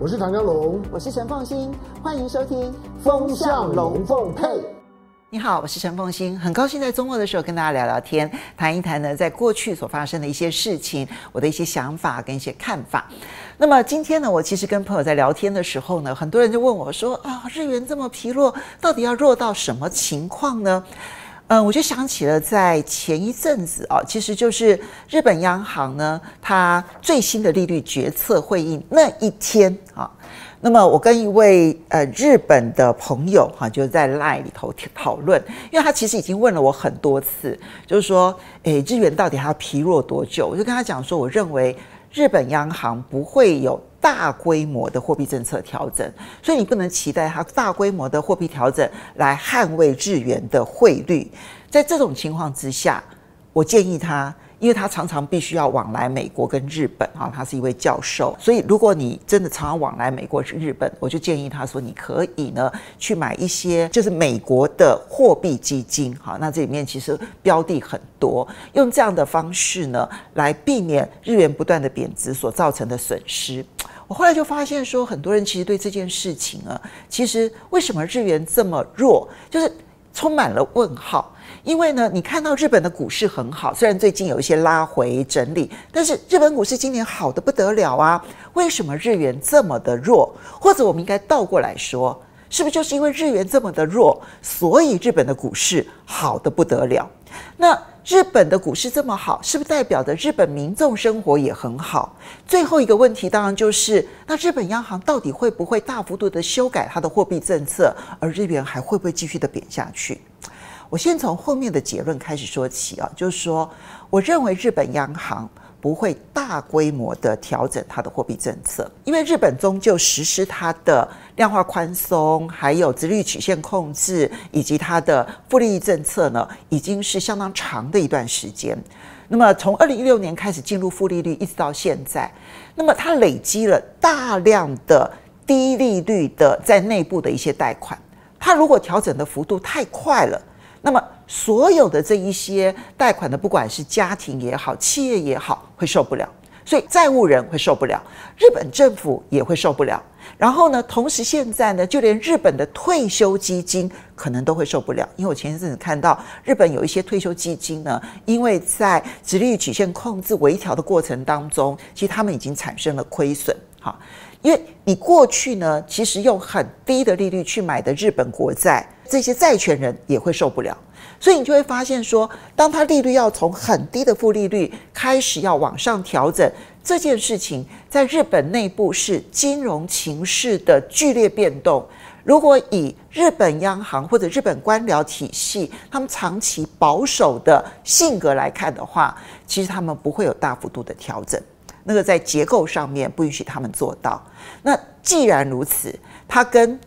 我是唐江龙，我是陈凤欣，欢迎收听《风向龙凤配》。你好，我是陈凤欣，很高兴在周末的时候跟大家聊聊天，谈一谈呢，在过去所发生的一些事情，我的一些想法跟一些看法。那么今天呢，我其实跟朋友在聊天的时候呢，很多人就问我说：“啊，日元这么疲弱，到底要弱到什么情况呢？”嗯，我就想起了在前一阵子啊，其实就是日本央行呢，它最新的利率决策会议那一天啊。那么我跟一位呃日本的朋友哈，就在 LINE 里头讨论，因为他其实已经问了我很多次，就是说，诶，日元到底还要疲弱多久？我就跟他讲说，我认为日本央行不会有大规模的货币政策调整，所以你不能期待它大规模的货币调整来捍卫日元的汇率。在这种情况之下，我建议他。因为他常常必须要往来美国跟日本啊，他是一位教授，所以如果你真的常常往来美国日本，我就建议他说，你可以呢去买一些就是美国的货币基金，哈，那这里面其实标的很多，用这样的方式呢来避免日元不断的贬值所造成的损失。我后来就发现说，很多人其实对这件事情啊，其实为什么日元这么弱，就是充满了问号。因为呢，你看到日本的股市很好，虽然最近有一些拉回整理，但是日本股市今年好的不得了啊！为什么日元这么的弱？或者我们应该倒过来说，是不是就是因为日元这么的弱，所以日本的股市好得不得了？那日本的股市这么好，是不是代表着日本民众生活也很好？最后一个问题当然就是，那日本央行到底会不会大幅度的修改它的货币政策，而日元还会不会继续的贬下去？我先从后面的结论开始说起啊，就是说，我认为日本央行不会大规模的调整它的货币政策，因为日本终究实施它的量化宽松，还有直率曲线控制，以及它的负利率政策呢，已经是相当长的一段时间。那么从二零一六年开始进入负利率，一直到现在，那么它累积了大量的低利率的在内部的一些贷款，它如果调整的幅度太快了。那么，所有的这一些贷款的，不管是家庭也好，企业也好，会受不了，所以债务人会受不了，日本政府也会受不了。然后呢，同时现在呢，就连日本的退休基金可能都会受不了，因为我前一阵子看到日本有一些退休基金呢，因为在直利率曲线控制微调的过程当中，其实他们已经产生了亏损。哈，因为你过去呢，其实用很低的利率去买的日本国债。这些债权人也会受不了，所以你就会发现说，当他利率要从很低的负利率开始要往上调整，这件事情在日本内部是金融情势的剧烈变动。如果以日本央行或者日本官僚体系他们长期保守的性格来看的话，其实他们不会有大幅度的调整，那个在结构上面不允许他们做到。那既然如此，他跟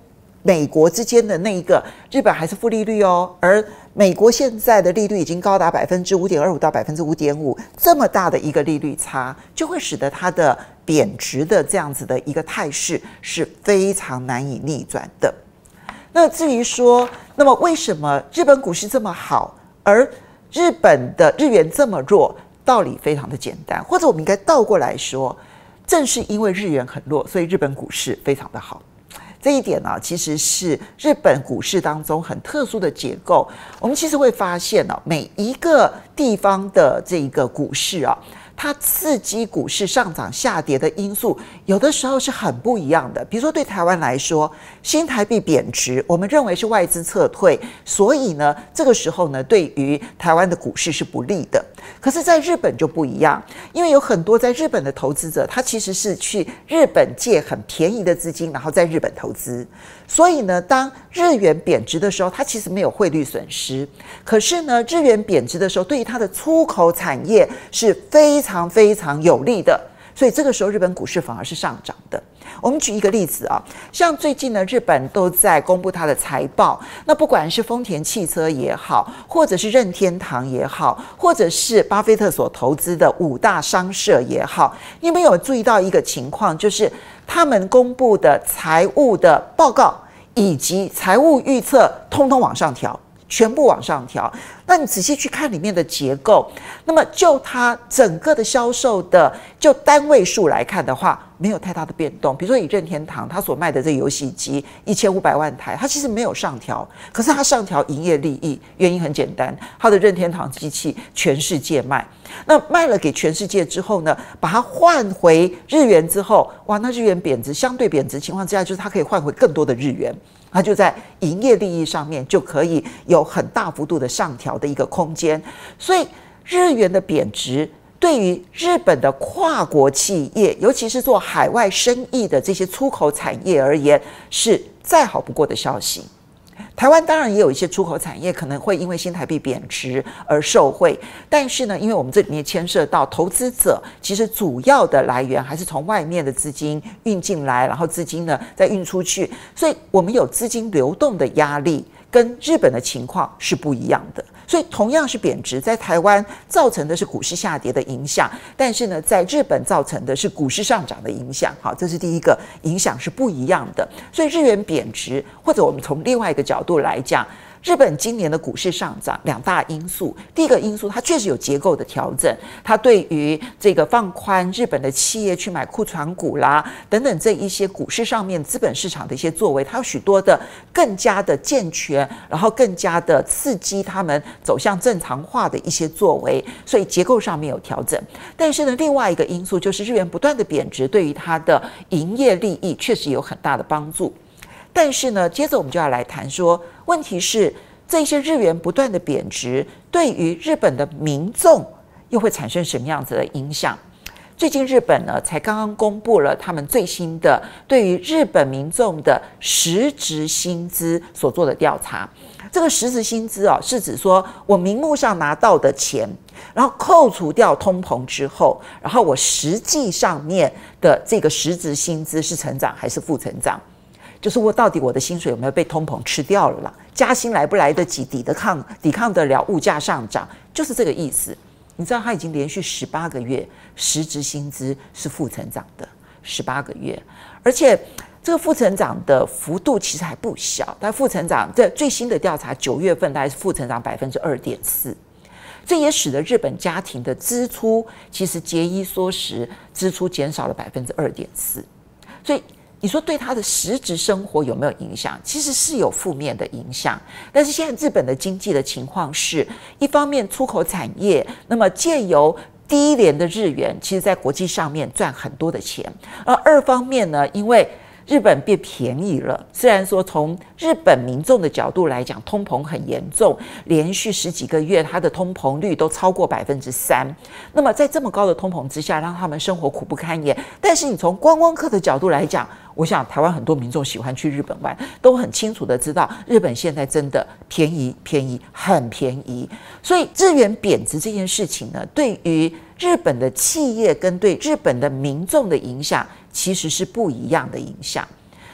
美国之间的那一个日本还是负利率哦，而美国现在的利率已经高达百分之五点二五到百分之五点五，这么大的一个利率差，就会使得它的贬值的这样子的一个态势是非常难以逆转的。那至于说，那么为什么日本股市这么好，而日本的日元这么弱？道理非常的简单，或者我们应该倒过来说，正是因为日元很弱，所以日本股市非常的好。这一点呢、其实是日本股市当中很特殊的结构。我们其实会发现呢、每一个地方的这一个股市啊。它刺激股市上涨下跌的因素，有的时候是很不一样的。比如说，对台湾来说，新台币贬值，我们认为是外资撤退，所以呢，这个时候呢，对于台湾的股市是不利的。可是，在日本就不一样，因为有很多在日本的投资者，他其实是去日本借很便宜的资金，然后在日本投资。所以呢，当日元贬值的时候，它其实没有汇率损失。可是呢，日元贬值的时候，对于它的出口产业是非常非常有利的。所以这个时候，日本股市反而是上涨的。我们举一个例子啊，像最近呢，日本都在公布它的财报。那不管是丰田汽车也好，或者是任天堂也好，或者是巴菲特所投资的五大商社也好，你有没有注意到一个情况，就是他们公布的财务的报告以及财务预测，通通往上调。全部往上调，那你仔细去看里面的结构，那么就它整个的销售的就单位数来看的话，没有太大的变动。比如说以任天堂它所卖的这个游戏机一千五百万台，它其实没有上调，可是它上调营业利益，原因很简单，它的任天堂机器全世界卖，那卖了给全世界之后呢，把它换回日元之后，哇，那日元贬值，相对贬值情况之下，就是它可以换回更多的日元。它就在营业利益上面就可以有很大幅度的上调的一个空间，所以日元的贬值对于日本的跨国企业，尤其是做海外生意的这些出口产业而言，是再好不过的消息。台湾当然也有一些出口产业可能会因为新台币贬值而受惠，但是呢，因为我们这里面牵涉到投资者，其实主要的来源还是从外面的资金运进来，然后资金呢再运出去，所以我们有资金流动的压力。跟日本的情况是不一样的，所以同样是贬值，在台湾造成的是股市下跌的影响，但是呢，在日本造成的是股市上涨的影响。好，这是第一个影响是不一样的。所以日元贬值，或者我们从另外一个角度来讲。日本今年的股市上涨，两大因素。第一个因素，它确实有结构的调整，它对于这个放宽日本的企业去买库存股啦，等等这一些股市上面资本市场的一些作为，它有许多的更加的健全，然后更加的刺激他们走向正常化的一些作为，所以结构上面有调整。但是呢，另外一个因素就是日元不断的贬值，对于它的营业利益确实有很大的帮助。但是呢，接着我们就要来谈说，问题是这些日元不断的贬值，对于日本的民众又会产生什么样子的影响？最近日本呢才刚刚公布了他们最新的对于日本民众的实质薪资所做的调查。这个实质薪资啊，是指说我名目上拿到的钱，然后扣除掉通膨之后，然后我实际上面的这个实质薪资是成长还是负成长？就是我到底我的薪水有没有被通膨吃掉了啦？加薪来不来得及抵得抗抵抗得了物价上涨？就是这个意思。你知道他已经连续十八个月实质薪资是负成长的十八个月，而且这个负成长的幅度其实还不小。但负成长在最新的调查九月份大概是负成长百分之二点四，这也使得日本家庭的支出其实节衣缩食，支出减少了百分之二点四，所以。你说对他的实质生活有没有影响？其实是有负面的影响。但是现在日本的经济的情况是，一方面出口产业，那么借由低廉的日元，其实在国际上面赚很多的钱；而二方面呢，因为日本变便宜了，虽然说从日本民众的角度来讲，通膨很严重，连续十几个月它的通膨率都超过百分之三。那么在这么高的通膨之下，让他们生活苦不堪言。但是你从观光客的角度来讲，我想，台湾很多民众喜欢去日本玩，都很清楚的知道，日本现在真的便宜，便宜，很便宜。所以，日元贬值这件事情呢，对于日本的企业跟对日本的民众的影响，其实是不一样的影响。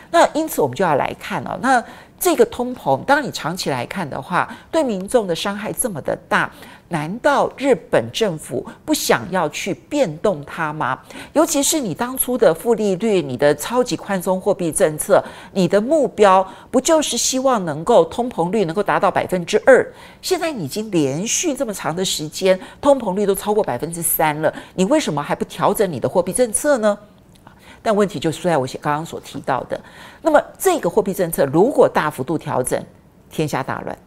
那因此，我们就要来看哦，那这个通膨，当你长期来看的话，对民众的伤害这么的大。难道日本政府不想要去变动它吗？尤其是你当初的负利率、你的超级宽松货币政策，你的目标不就是希望能够通膨率能够达到百分之二？现在已经连续这么长的时间，通膨率都超过百分之三了，你为什么还不调整你的货币政策呢？但问题就出在我刚刚所提到的，那么这个货币政策如果大幅度调整，天下大乱。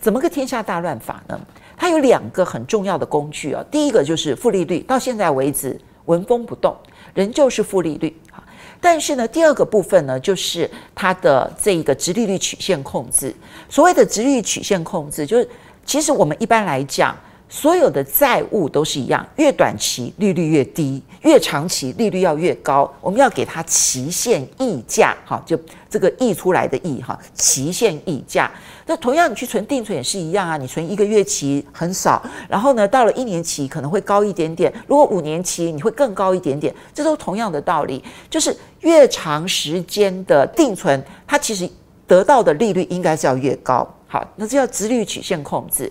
怎么个天下大乱法呢？它有两个很重要的工具啊，第一个就是负利率，到现在为止纹风不动，仍旧是负利率啊。但是呢，第二个部分呢，就是它的这一个直利率曲线控制。所谓的直利率曲线控制，就是其实我们一般来讲，所有的债务都是一样，越短期利率越低，越长期利率要越高。我们要给它期限溢价，哈，就这个溢出来的溢，哈，期限溢价。那同样，你去存定存也是一样啊。你存一个月期很少，然后呢，到了一年期可能会高一点点。如果五年期，你会更高一点点。这都同样的道理，就是越长时间的定存，它其实得到的利率应该是要越高。好，那这叫直率曲线控制。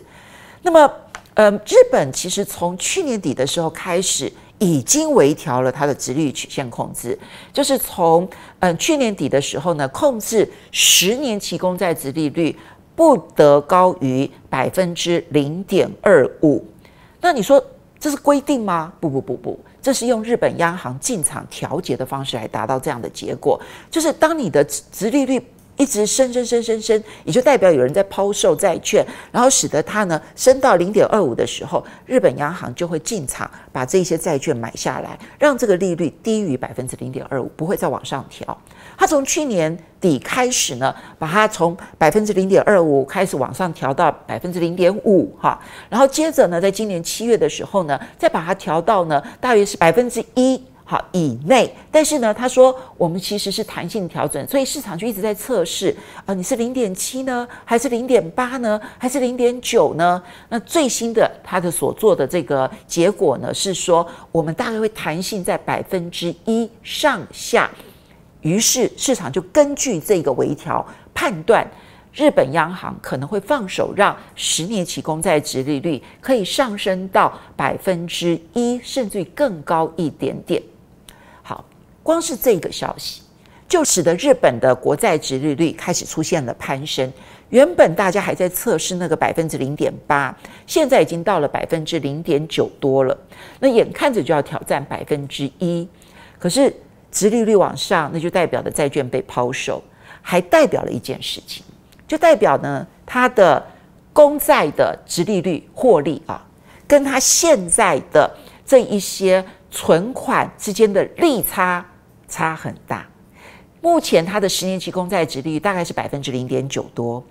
那么，嗯，日本其实从去年底的时候开始，已经微调了它的直率曲线控制，就是从嗯、去年底的时候呢，控制十年期公债殖利率。不得高于百分之零点二五，那你说这是规定吗？不不不不，这是用日本央行进场调节的方式来达到这样的结果，就是当你的直利率。一直升升升升升，也就代表有人在抛售债券，然后使得它呢升到零点二五的时候，日本央行就会进场把这些债券买下来，让这个利率低于百分之零点二五，不会再往上调。它从去年底开始呢，把它从百分之零点二五开始往上调到百分之零点五哈，然后接着呢，在今年七月的时候呢，再把它调到呢大约是百分之一。好，以内，但是呢，他说我们其实是弹性调整，所以市场就一直在测试啊，你是零点七呢，还是零点八呢，还是零点九呢？那最新的他的所做的这个结果呢，是说我们大概会弹性在百分之一上下，于是市场就根据这个微调判断，日本央行可能会放手让十年期公债殖利率可以上升到百分之一，甚至于更高一点点。光是这个消息，就使得日本的国债殖利率开始出现了攀升。原本大家还在测试那个百分之零点八，现在已经到了百分之零点九多了。那眼看着就要挑战百分之一，可是殖利率往上，那就代表的债券被抛售，还代表了一件事情，就代表呢，它的公债的殖利率获利啊，跟它现在的这一些存款之间的利差。差很大，目前它的十年期公债殖利率大概是百分之零点九多，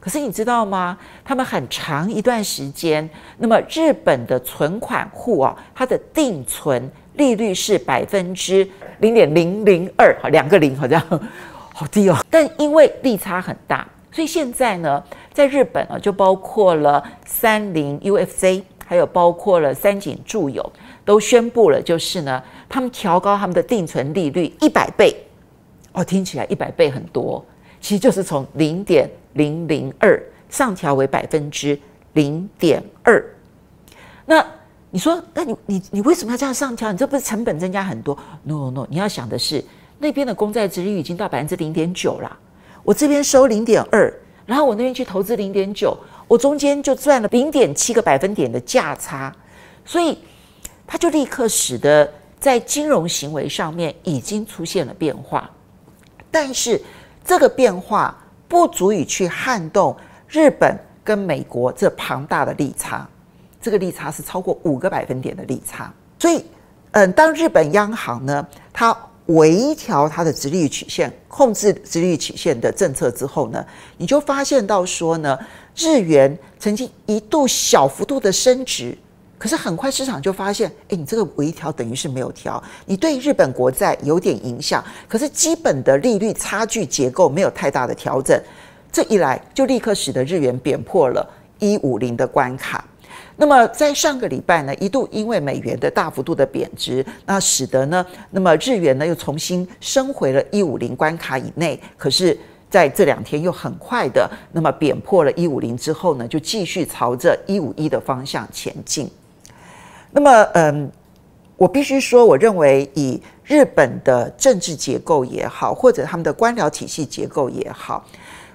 可是你知道吗？他们很长一段时间，那么日本的存款户啊，它的定存利率是百分之零点零零二，好，两个零好像 好低哦。但因为利差很大，所以现在呢，在日本啊，就包括了三菱 UFC，还有包括了三井住友，都宣布了，就是呢。他们调高他们的定存利率一百倍，哦，听起来一百倍很多，其实就是从零点零零二上调为百分之零点二。那你说，那你你你为什么要这样上调？你这不是成本增加很多？No No，你要想的是那边的公债殖利率已经到百分之零点九了，我这边收零点二，然后我那边去投资零点九，我中间就赚了零点七个百分点的价差，所以它就立刻使得。在金融行为上面已经出现了变化，但是这个变化不足以去撼动日本跟美国这庞大的利差，这个利差是超过五个百分点的利差。所以，嗯，当日本央行呢，它微调它的直利率曲线、控制直利率曲线的政策之后呢，你就发现到说呢，日元曾经一度小幅度的升值。可是很快市场就发现，哎，你这个微调等于是没有调，你对日本国债有点影响，可是基本的利率差距结构没有太大的调整，这一来就立刻使得日元贬破了一五零的关卡。那么在上个礼拜呢，一度因为美元的大幅度的贬值，那使得呢，那么日元呢又重新升回了一五零关卡以内。可是在这两天又很快的那么贬破了一五零之后呢，就继续朝着一五一的方向前进。那么，嗯，我必须说，我认为以日本的政治结构也好，或者他们的官僚体系结构也好，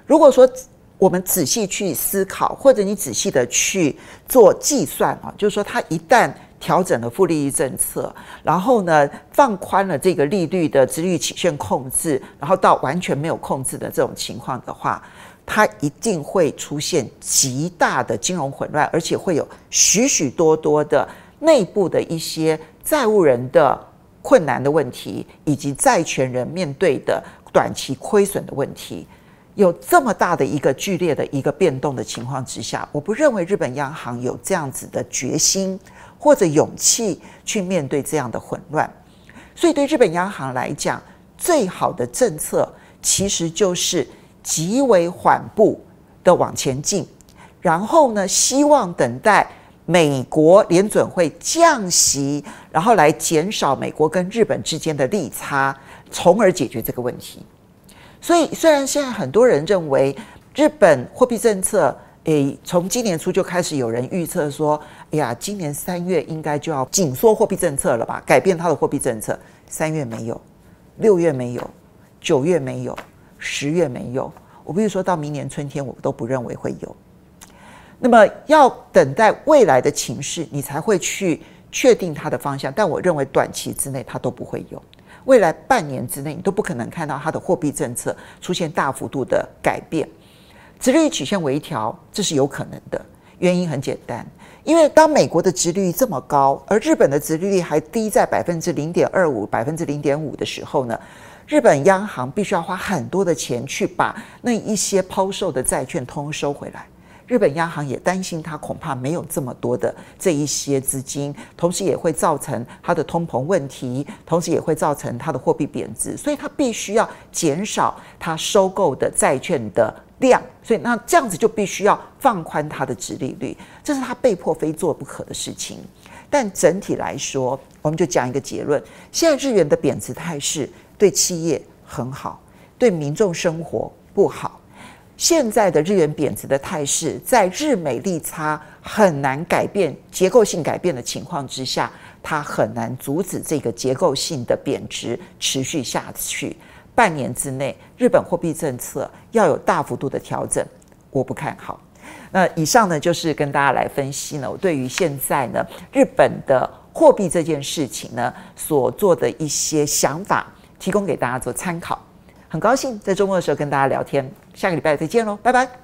如果说我们仔细去思考，或者你仔细的去做计算啊，就是说，它一旦调整了负利率政策，然后呢，放宽了这个利率的殖利率曲线控制，然后到完全没有控制的这种情况的话，它一定会出现极大的金融混乱，而且会有许许多多的。内部的一些债务人的困难的问题，以及债权人面对的短期亏损的问题，有这么大的一个剧烈的一个变动的情况之下，我不认为日本央行有这样子的决心或者勇气去面对这样的混乱。所以对日本央行来讲，最好的政策其实就是极为缓步的往前进，然后呢，希望等待。美国联准会降息，然后来减少美国跟日本之间的利差，从而解决这个问题。所以，虽然现在很多人认为日本货币政策，诶，从今年初就开始有人预测说，哎呀，今年三月应该就要紧缩货币政策了吧？改变它的货币政策。三月没有，六月没有，九月没有，十月没有。我比如说到明年春天，我都不认为会有。那么要等待未来的情势，你才会去确定它的方向，但我认为短期之内它都不会有。未来半年之内，你都不可能看到它的货币政策出现大幅度的改变。殖利率曲线微调，这是有可能的。原因很简单，因为当美国的殖利率这么高，而日本的殖利率还低在百分之零点二五、百分之零点五的时候呢，日本央行必须要花很多的钱去把那一些抛售的债券通通收回来。日本央行也担心，它恐怕没有这么多的这一些资金，同时也会造成它的通膨问题，同时也会造成它的货币贬值，所以它必须要减少它收购的债券的量，所以那这样子就必须要放宽它的殖利率，这是它被迫非做不可的事情。但整体来说，我们就讲一个结论：现在日元的贬值态势对企业很好，对民众生活不好。现在的日元贬值的态势，在日美利差很难改变、结构性改变的情况之下，它很难阻止这个结构性的贬值持续下去。半年之内，日本货币政策要有大幅度的调整，我不看好。那以上呢，就是跟大家来分析呢，我对于现在呢日本的货币这件事情呢所做的一些想法，提供给大家做参考。很高兴在周末的时候跟大家聊天，下个礼拜再见喽，拜拜。